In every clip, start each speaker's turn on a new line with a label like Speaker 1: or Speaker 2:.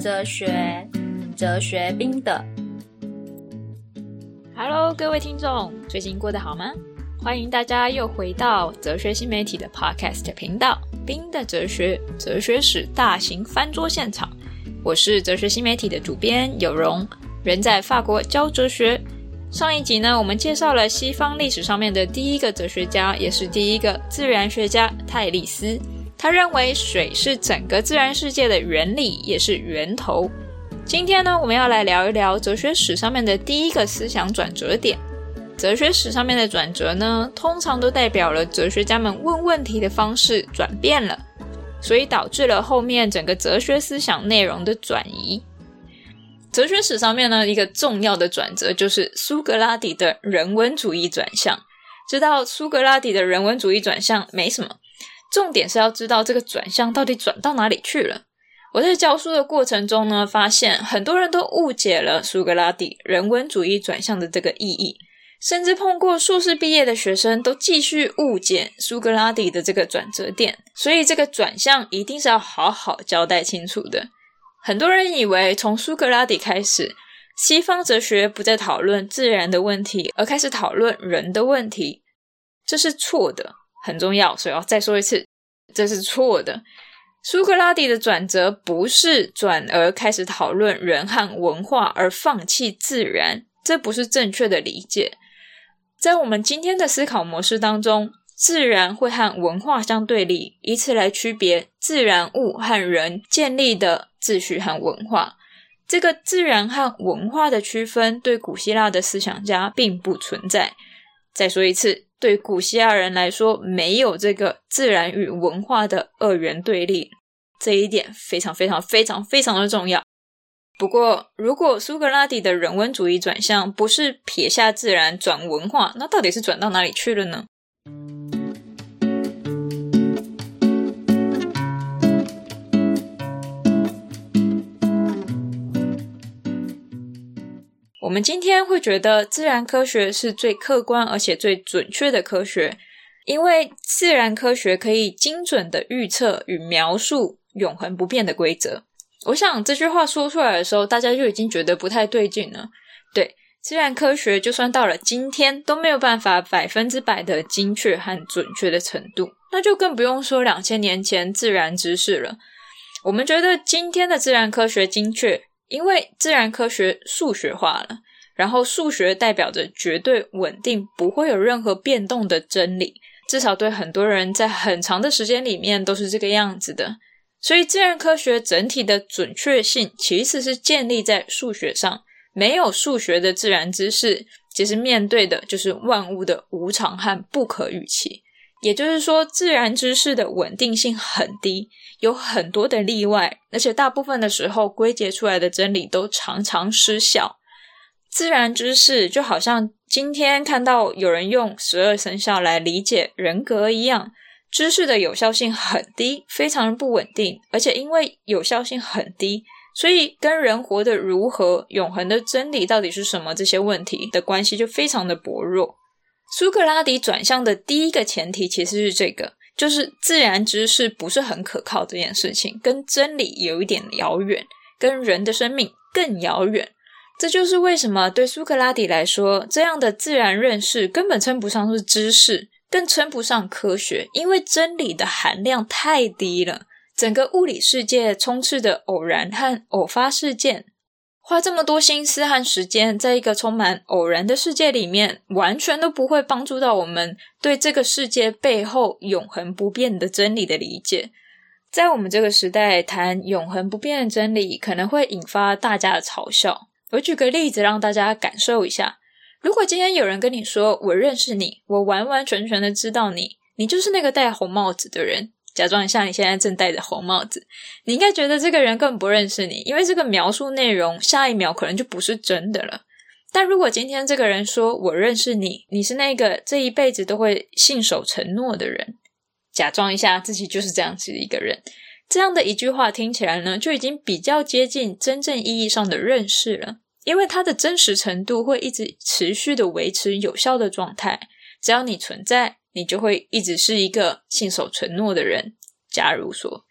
Speaker 1: 哲学，哲学冰的。
Speaker 2: Hello，各位听众，最近过得好吗？欢迎大家又回到哲学新媒体的 Podcast 频道《冰的哲学哲学史大型翻桌现场》。我是哲学新媒体的主编有容，人在法国教哲学。上一集呢，我们介绍了西方历史上面的第一个哲学家，也是第一个自然学家泰利斯。他认为水是整个自然世界的原理，也是源头。今天呢，我们要来聊一聊哲学史上面的第一个思想转折点。哲学史上面的转折呢，通常都代表了哲学家们问问题的方式转变了，所以导致了后面整个哲学思想内容的转移。哲学史上面呢，一个重要的转折就是苏格拉底的人文主义转向。知道苏格拉底的人文主义转向没什么。重点是要知道这个转向到底转到哪里去了。我在教书的过程中呢，发现很多人都误解了苏格拉底人文主义转向的这个意义，甚至碰过硕士毕业的学生都继续误解苏格拉底的这个转折点。所以这个转向一定是要好好交代清楚的。很多人以为从苏格拉底开始，西方哲学不再讨论自然的问题，而开始讨论人的问题，这是错的。很重要，所以要再说一次，这是错的。苏格拉底的转折不是转而开始讨论人和文化，而放弃自然，这不是正确的理解。在我们今天的思考模式当中，自然会和文化相对立，以此来区别自然物和人建立的秩序和文化。这个自然和文化的区分，对古希腊的思想家并不存在。再说一次。对古希腊人来说，没有这个自然与文化的二元对立，这一点非常非常非常非常的重要。不过，如果苏格拉底的人文主义转向不是撇下自然转文化，那到底是转到哪里去了呢？我们今天会觉得自然科学是最客观而且最准确的科学，因为自然科学可以精准地预测与描述永恒不变的规则。我想这句话说出来的时候，大家就已经觉得不太对劲了。对，自然科学就算到了今天都没有办法百分之百的精确和准确的程度，那就更不用说两千年前自然知识了。我们觉得今天的自然科学精确。因为自然科学数学化了，然后数学代表着绝对稳定，不会有任何变动的真理。至少对很多人在很长的时间里面都是这个样子的。所以自然科学整体的准确性其实是建立在数学上。没有数学的自然知识，其实面对的就是万物的无常和不可预期。也就是说，自然知识的稳定性很低，有很多的例外，而且大部分的时候归结出来的真理都常常失效。自然知识就好像今天看到有人用十二生肖来理解人格一样，知识的有效性很低，非常不稳定，而且因为有效性很低，所以跟人活得如何、永恒的真理到底是什么这些问题的关系就非常的薄弱。苏格拉底转向的第一个前提其实是这个，就是自然知识不是很可靠这件事情，跟真理有一点遥远，跟人的生命更遥远。这就是为什么对苏格拉底来说，这样的自然认识根本称不上是知识，更称不上科学，因为真理的含量太低了。整个物理世界充斥着偶然和偶发事件。花这么多心思和时间，在一个充满偶然的世界里面，完全都不会帮助到我们对这个世界背后永恒不变的真理的理解。在我们这个时代，谈永恒不变的真理，可能会引发大家的嘲笑。我举个例子，让大家感受一下：如果今天有人跟你说“我认识你，我完完全全的知道你，你就是那个戴红帽子的人”。假装一下，你现在正戴着红帽子，你应该觉得这个人根本不认识你，因为这个描述内容下一秒可能就不是真的了。但如果今天这个人说“我认识你，你是那个这一辈子都会信守承诺的人”，假装一下自己就是这样子的一个人，这样的一句话听起来呢，就已经比较接近真正意义上的认识了，因为它的真实程度会一直持续的维持有效的状态，只要你存在。你就会一直是一个信守承诺的人。假如说，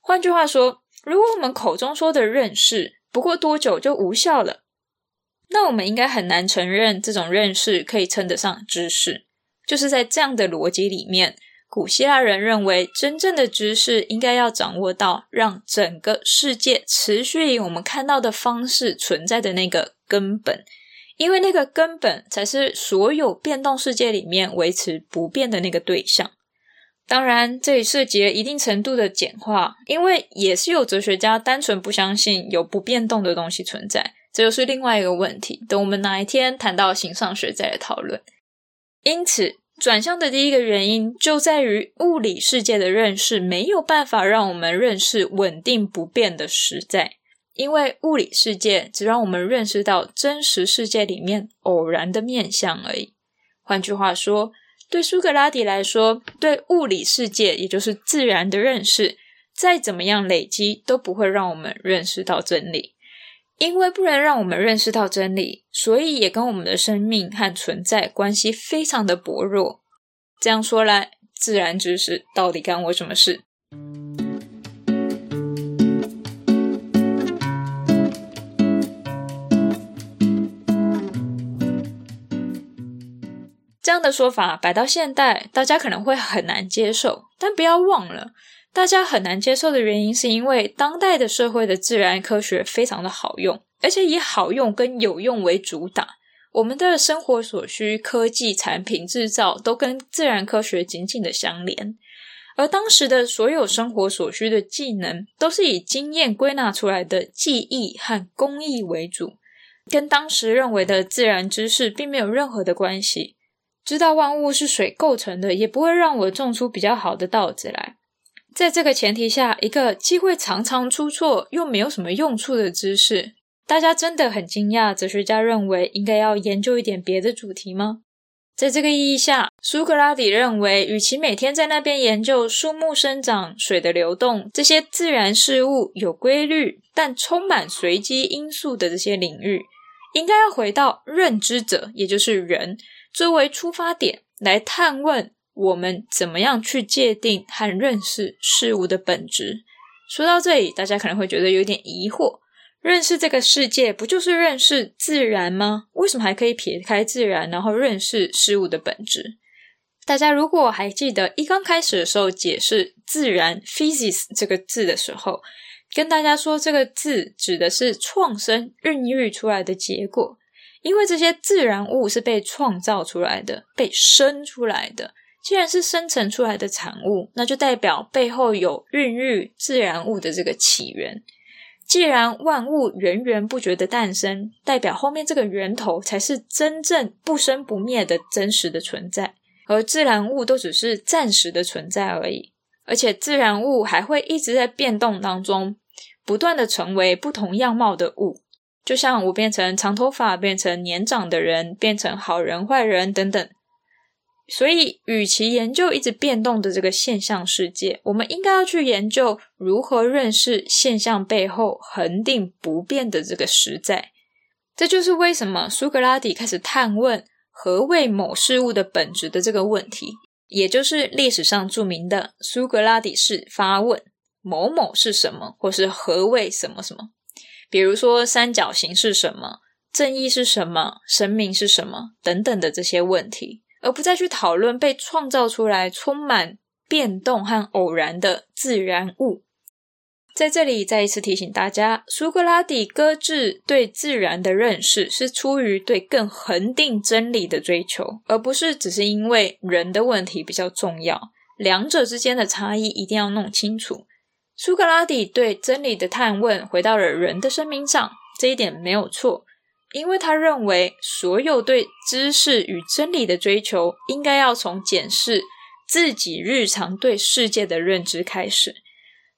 Speaker 2: 换句话说，如果我们口中说的认识，不过多久就无效了，那我们应该很难承认这种认识可以称得上知识。就是在这样的逻辑里面，古希腊人认为，真正的知识应该要掌握到让整个世界持续以我们看到的方式存在的那个根本，因为那个根本才是所有变动世界里面维持不变的那个对象。当然，这里涉及了一定程度的简化，因为也是有哲学家单纯不相信有不变动的东西存在，这就是另外一个问题。等我们哪一天谈到形上学再来讨论。因此，转向的第一个原因就在于物理世界的认识没有办法让我们认识稳定不变的实在，因为物理世界只让我们认识到真实世界里面偶然的面向而已。换句话说，对苏格拉底来说，对物理世界也就是自然的认识，再怎么样累积都不会让我们认识到真理。因为不能让我们认识到真理，所以也跟我们的生命和存在关系非常的薄弱。这样说来，自然知识到底干我什么事？这样的说法摆到现代，大家可能会很难接受，但不要忘了。大家很难接受的原因，是因为当代的社会的自然科学非常的好用，而且以好用跟有用为主打。我们的生活所需、科技产品制造都跟自然科学紧紧的相连。而当时的所有生活所需的技能，都是以经验归纳出来的技艺和工艺为主，跟当时认为的自然知识并没有任何的关系。知道万物是水构成的，也不会让我种出比较好的稻子来。在这个前提下，一个机会常常出错又没有什么用处的知识，大家真的很惊讶。哲学家认为应该要研究一点别的主题吗？在这个意义下，苏格拉底认为，与其每天在那边研究树木生长、水的流动这些自然事物有规律但充满随机因素的这些领域，应该要回到认知者，也就是人，作为出发点来探问。我们怎么样去界定和认识事物的本质？说到这里，大家可能会觉得有点疑惑：认识这个世界，不就是认识自然吗？为什么还可以撇开自然，然后认识事物的本质？大家如果还记得一刚开始的时候解释“自然 ”（physics） 这个字的时候，跟大家说这个字指的是创生、孕育出来的结果，因为这些自然物是被创造出来的，被生出来的。既然是生成出来的产物，那就代表背后有孕育自然物的这个起源。既然万物源源不绝的诞生，代表后面这个源头才是真正不生不灭的真实的存在，而自然物都只是暂时的存在而已。而且自然物还会一直在变动当中，不断的成为不同样貌的物，就像我变成长头发，变成年长的人，变成好人坏人等等。所以，与其研究一直变动的这个现象世界，我们应该要去研究如何认识现象背后恒定不变的这个实在。这就是为什么苏格拉底开始探问何谓某事物的本质的这个问题，也就是历史上著名的苏格拉底式发问：“某某是什么？”或是“何谓什么什么？”比如说“三角形是什么？”“正义是什么？”“神明是什么？”等等的这些问题。而不再去讨论被创造出来、充满变动和偶然的自然物。在这里再一次提醒大家，苏格拉底搁置对自然的认识，是出于对更恒定真理的追求，而不是只是因为人的问题比较重要。两者之间的差异一定要弄清楚。苏格拉底对真理的探问回到了人的生命上，这一点没有错。因为他认为，所有对知识与真理的追求，应该要从检视自己日常对世界的认知开始。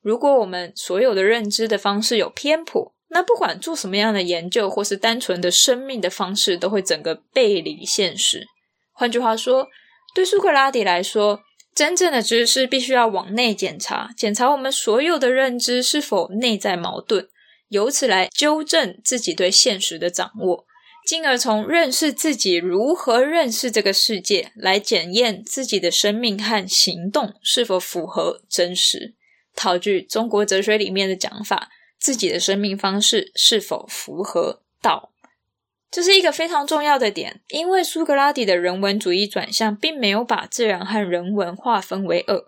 Speaker 2: 如果我们所有的认知的方式有偏颇，那不管做什么样的研究，或是单纯的生命的方式，都会整个背离现实。换句话说，对苏格拉底来说，真正的知识必须要往内检查，检查我们所有的认知是否内在矛盾。由此来纠正自己对现实的掌握，进而从认识自己如何认识这个世界来检验自己的生命和行动是否符合真实。套句中国哲学里面的讲法，自己的生命方式是否符合道？这是一个非常重要的点，因为苏格拉底的人文主义转向，并没有把自然和人文划分为二，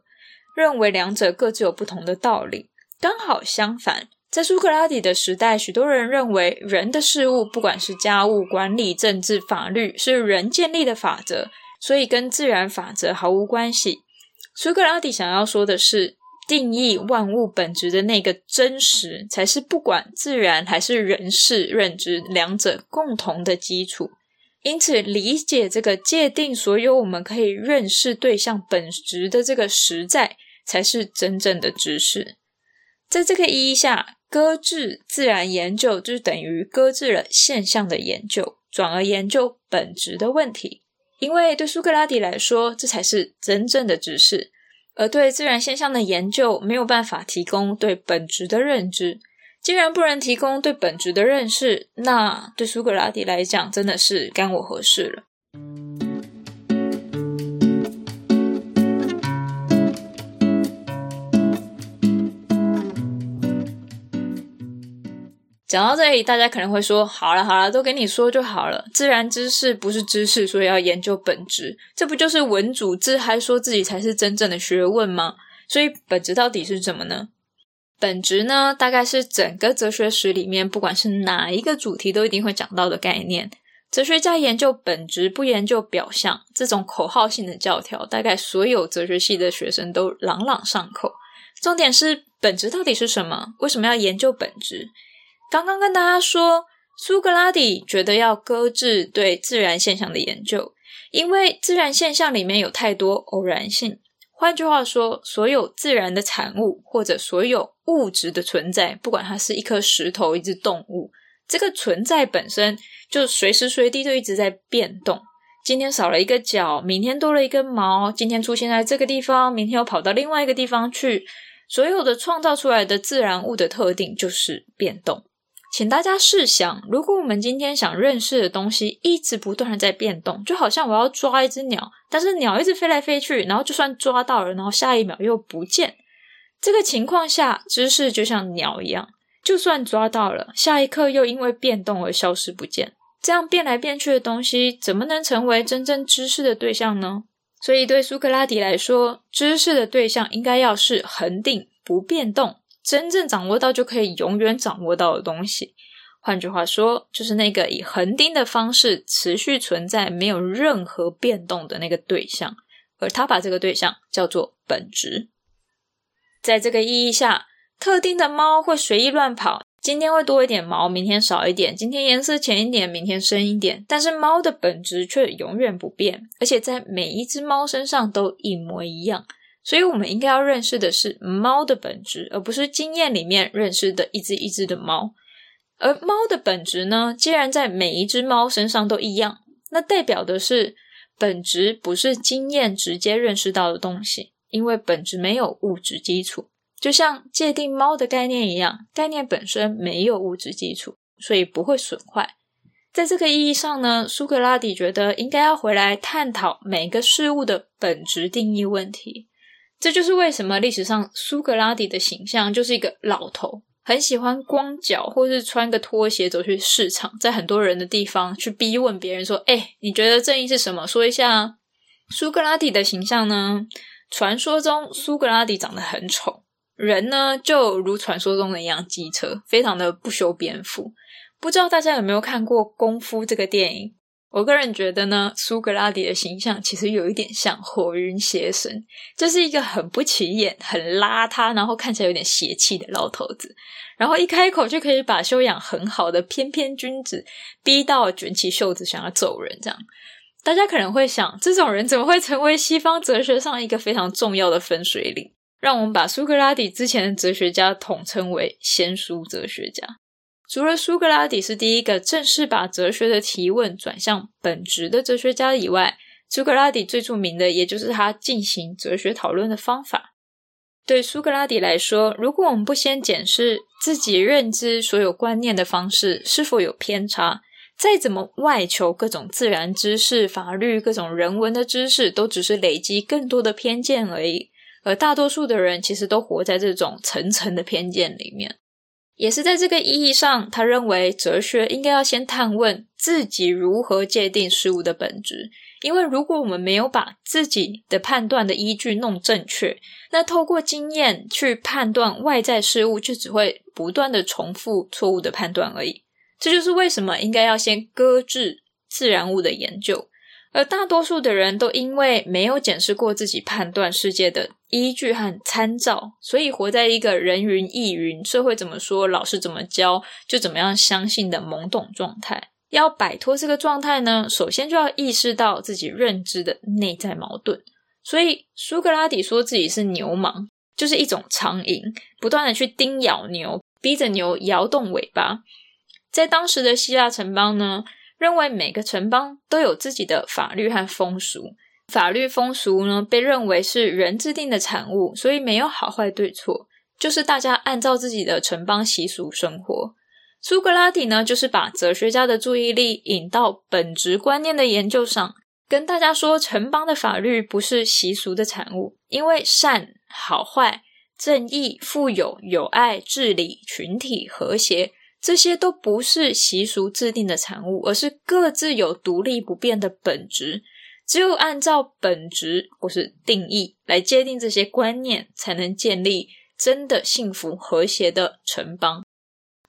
Speaker 2: 认为两者各自有不同的道理。刚好相反，在苏格拉底的时代，许多人认为人的事物，不管是家务、管理、政治、法律，是人建立的法则，所以跟自然法则毫无关系。苏格拉底想要说的是，定义万物本质的那个真实，才是不管自然还是人事认知两者共同的基础。因此，理解这个界定所有我们可以认识对象本质的这个实在，才是真正的知识。在这个意义下，搁置自然研究就等于搁置了现象的研究，转而研究本质的问题。因为对苏格拉底来说，这才是真正的知识，而对自然现象的研究没有办法提供对本质的认知。既然不能提供对本质的认识，那对苏格拉底来讲，真的是干我何事了？讲到这里，大家可能会说：“好了好了，都跟你说就好了。自然知识不是知识，所以要研究本质，这不就是文主自嗨说自己才是真正的学问吗？所以本质到底是什么呢？本质呢，大概是整个哲学史里面，不管是哪一个主题，都一定会讲到的概念。哲学家研究本质，不研究表象，这种口号性的教条，大概所有哲学系的学生都朗朗上口。重点是本质到底是什么？为什么要研究本质？”刚刚跟大家说，苏格拉底觉得要搁置对自然现象的研究，因为自然现象里面有太多偶然性。换句话说，所有自然的产物或者所有物质的存在，不管它是一颗石头、一只动物，这个存在本身就随时随地都一直在变动。今天少了一个角，明天多了一根毛；今天出现在这个地方，明天又跑到另外一个地方去。所有的创造出来的自然物的特定就是变动。请大家试想，如果我们今天想认识的东西一直不断的在变动，就好像我要抓一只鸟，但是鸟一直飞来飞去，然后就算抓到了，然后下一秒又不见。这个情况下，知识就像鸟一样，就算抓到了，下一刻又因为变动而消失不见。这样变来变去的东西，怎么能成为真正知识的对象呢？所以，对苏格拉底来说，知识的对象应该要是恒定不变动。真正掌握到就可以永远掌握到的东西，换句话说，就是那个以恒定的方式持续存在、没有任何变动的那个对象，而他把这个对象叫做本质。在这个意义下，特定的猫会随意乱跑，今天会多一点毛，明天少一点；今天颜色浅一点，明天深一点。但是猫的本质却永远不变，而且在每一只猫身上都一模一样。所以，我们应该要认识的是猫的本质，而不是经验里面认识的一只一只的猫。而猫的本质呢，既然在每一只猫身上都一样，那代表的是本质不是经验直接认识到的东西，因为本质没有物质基础，就像界定猫的概念一样，概念本身没有物质基础，所以不会损坏。在这个意义上呢，苏格拉底觉得应该要回来探讨每个事物的本质定义问题。这就是为什么历史上苏格拉底的形象就是一个老头，很喜欢光脚或是穿个拖鞋走去市场，在很多人的地方去逼问别人说：“哎，你觉得正义是什么？说一下。”苏格拉底的形象呢？传说中苏格拉底长得很丑，人呢就如传说中的一样机车，非常的不修边幅。不知道大家有没有看过《功夫》这个电影？我个人觉得呢，苏格拉底的形象其实有一点像火云邪神，就是一个很不起眼、很邋遢，然后看起来有点邪气的老头子。然后一开口就可以把修养很好的翩翩君子逼到卷起袖子想要揍人。这样，大家可能会想，这种人怎么会成为西方哲学上一个非常重要的分水岭？让我们把苏格拉底之前的哲学家统称为先苏哲学家。除了苏格拉底是第一个正式把哲学的提问转向本质的哲学家以外，苏格拉底最著名的也就是他进行哲学讨论的方法。对苏格拉底来说，如果我们不先检视自己认知所有观念的方式是否有偏差，再怎么外求各种自然知识、法律、各种人文的知识，都只是累积更多的偏见而已。而大多数的人其实都活在这种层层的偏见里面。也是在这个意义上，他认为哲学应该要先探问自己如何界定事物的本质。因为如果我们没有把自己的判断的依据弄正确，那透过经验去判断外在事物，就只会不断的重复错误的判断而已。这就是为什么应该要先搁置自然物的研究。而大多数的人都因为没有检视过自己判断世界的依据和参照，所以活在一个人云亦云、社会怎么说、老师怎么教就怎么样相信的懵懂状态。要摆脱这个状态呢，首先就要意识到自己认知的内在矛盾。所以苏格拉底说自己是牛虻，就是一种苍蝇，不断的去叮咬牛，逼着牛摇动尾巴。在当时的希腊城邦呢，认为每个城邦都有自己的法律和风俗，法律风俗呢被认为是人制定的产物，所以没有好坏对错，就是大家按照自己的城邦习俗生活。苏格拉底呢，就是把哲学家的注意力引到本质观念的研究上，跟大家说，城邦的法律不是习俗的产物，因为善、好坏、正义、富有、友爱、治理、群体、和谐。这些都不是习俗制定的产物，而是各自有独立不变的本质。只有按照本质或是定义来界定这些观念，才能建立真的幸福和谐的城邦。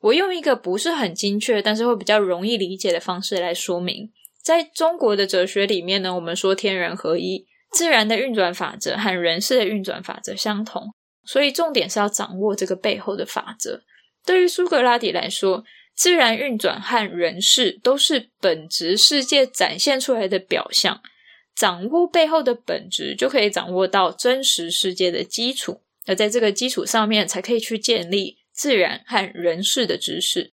Speaker 2: 我用一个不是很精确，但是会比较容易理解的方式来说明。在中国的哲学里面呢，我们说天人合一，自然的运转法则和人事的运转法则相同，所以重点是要掌握这个背后的法则。对于苏格拉底来说，自然运转和人事都是本质世界展现出来的表象。掌握背后的本质，就可以掌握到真实世界的基础。而在这个基础上面，才可以去建立自然和人事的知识。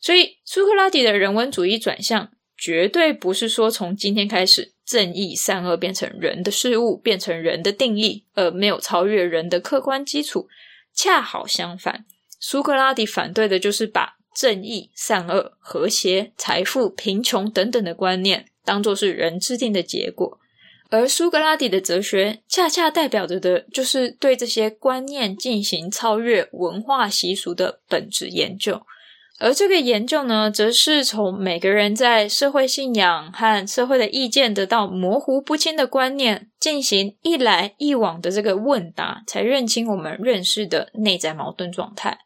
Speaker 2: 所以，苏格拉底的人文主义转向。绝对不是说从今天开始，正义善恶变成人的事物，变成人的定义，而没有超越人的客观基础。恰好相反，苏格拉底反对的就是把正义、善恶、和谐、财富、贫穷等等的观念当作是人制定的结果。而苏格拉底的哲学，恰恰代表着的就是对这些观念进行超越文化习俗的本质研究。而这个研究呢，则是从每个人在社会信仰和社会的意见得到模糊不清的观念，进行一来一往的这个问答，才认清我们认识的内在矛盾状态。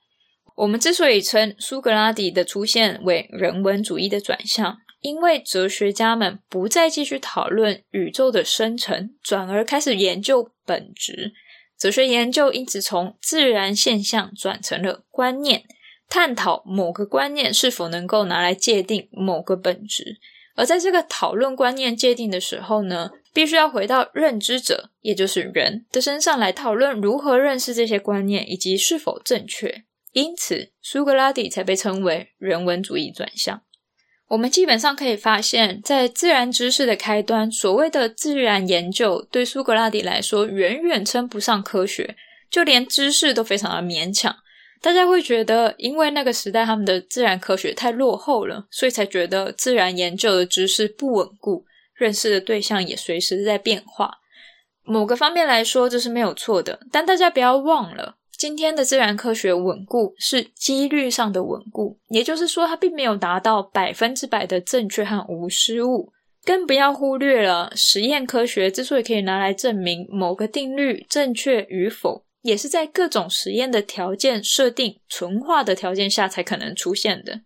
Speaker 2: 我们之所以称苏格拉底的出现为人文主义的转向，因为哲学家们不再继续讨论宇宙的生成，转而开始研究本质。哲学研究因此从自然现象转成了观念。探讨某个观念是否能够拿来界定某个本质，而在这个讨论观念界定的时候呢，必须要回到认知者，也就是人的身上来讨论如何认识这些观念以及是否正确。因此，苏格拉底才被称为人文主义转向。我们基本上可以发现，在自然知识的开端，所谓的自然研究对苏格拉底来说远远称不上科学，就连知识都非常的勉强。大家会觉得，因为那个时代他们的自然科学太落后了，所以才觉得自然研究的知识不稳固，认识的对象也随时在变化。某个方面来说，这是没有错的。但大家不要忘了，今天的自然科学稳固是几率上的稳固，也就是说，它并没有达到百分之百的正确和无失误。更不要忽略了，实验科学之所以可以拿来证明某个定律正确与否。也是在各种实验的条件设定、纯化的条件下才可能出现的。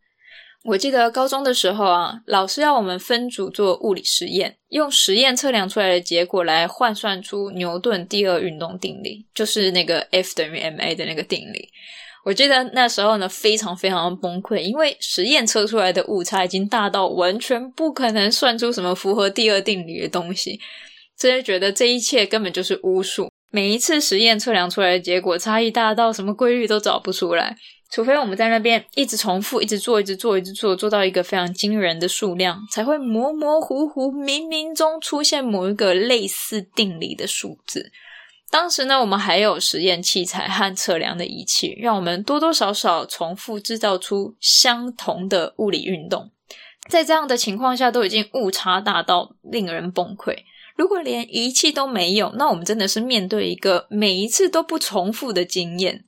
Speaker 2: 我记得高中的时候啊，老师要我们分组做物理实验，用实验测量出来的结果来换算出牛顿第二运动定理，就是那个 F 等于 ma 的那个定理。我记得那时候呢，非常非常崩溃，因为实验测出来的误差已经大到完全不可能算出什么符合第二定理的东西，真的觉得这一切根本就是巫术。每一次实验测量出来的结果差异大到什么规律都找不出来，除非我们在那边一直重复、一直做、一直做、一直做，做到一个非常惊人的数量，才会模模糊糊、冥冥中出现某一个类似定理的数字。当时呢，我们还有实验器材和测量的仪器，让我们多多少少重复制造出相同的物理运动。在这样的情况下，都已经误差大到令人崩溃。如果连仪器都没有，那我们真的是面对一个每一次都不重复的经验。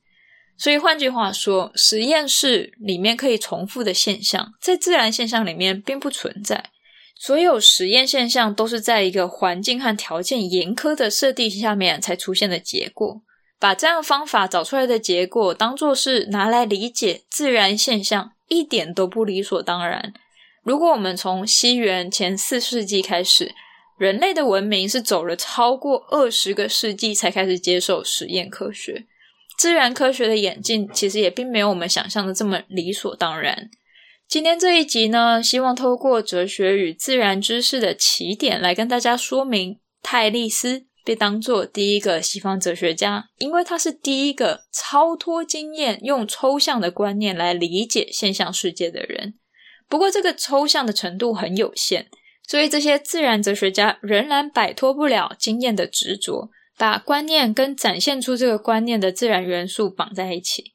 Speaker 2: 所以换句话说，实验室里面可以重复的现象，在自然现象里面并不存在。所有实验现象都是在一个环境和条件严苛的设定下面才出现的结果。把这样方法找出来的结果当作是拿来理解自然现象，一点都不理所当然。如果我们从西元前四世纪开始，人类的文明是走了超过二十个世纪才开始接受实验科学，自然科学的演进其实也并没有我们想象的这么理所当然。今天这一集呢，希望透过哲学与自然知识的起点来跟大家说明，泰勒斯被当作第一个西方哲学家，因为他是第一个超脱经验，用抽象的观念来理解现象世界的人。不过，这个抽象的程度很有限，所以这些自然哲学家仍然摆脱不了经验的执着，把观念跟展现出这个观念的自然元素绑在一起，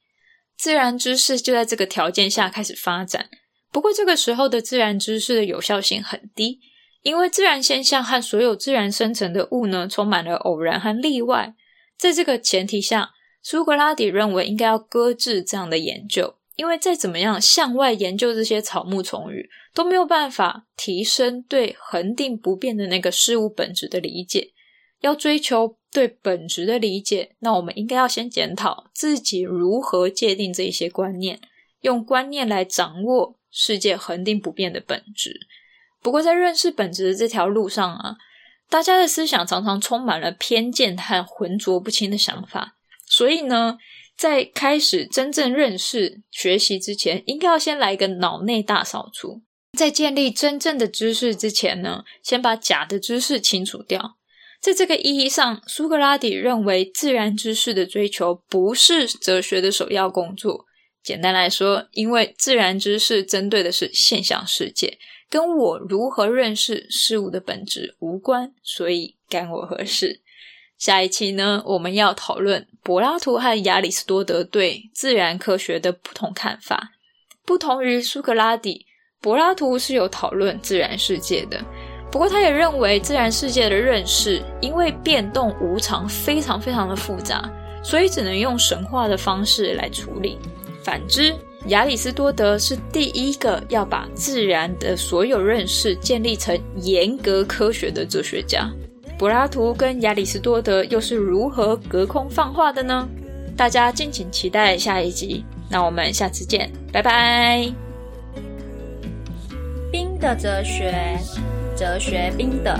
Speaker 2: 自然知识就在这个条件下开始发展。不过，这个时候的自然知识的有效性很低，因为自然现象和所有自然生成的物呢，充满了偶然和例外。在这个前提下，苏格拉底认为应该要搁置这样的研究，因为再怎么样向外研究这些草木虫鱼，都没有办法提升对恒定不变的那个事物本质的理解。要追求对本质的理解，那我们应该要先检讨自己如何界定这一些观念，用观念来掌握。世界恒定不变的本质。不过，在认识本质的这条路上啊，大家的思想常常充满了偏见和浑浊不清的想法。所以呢，在开始真正认识、学习之前，应该要先来一个脑内大扫除。在建立真正的知识之前呢，先把假的知识清除掉。在这个意义上，苏格拉底认为，自然知识的追求不是哲学的首要工作。简单来说，因为自然知识针对的是现象世界，跟我如何认识事物的本质无关，所以干我何事？下一期呢，我们要讨论柏拉图和亚里士多德对自然科学的不同看法。不同于苏格拉底，柏拉图是有讨论自然世界的，不过他也认为自然世界的认识因为变动无常，非常非常的复杂，所以只能用神话的方式来处理。反之，亚里士多德是第一个要把自然的所有认识建立成严格科学的哲学家。柏拉图跟亚里士多德又是如何隔空放话的呢？大家敬请期待下一集。那我们下次见，拜拜。
Speaker 1: 冰的哲学，哲学冰的。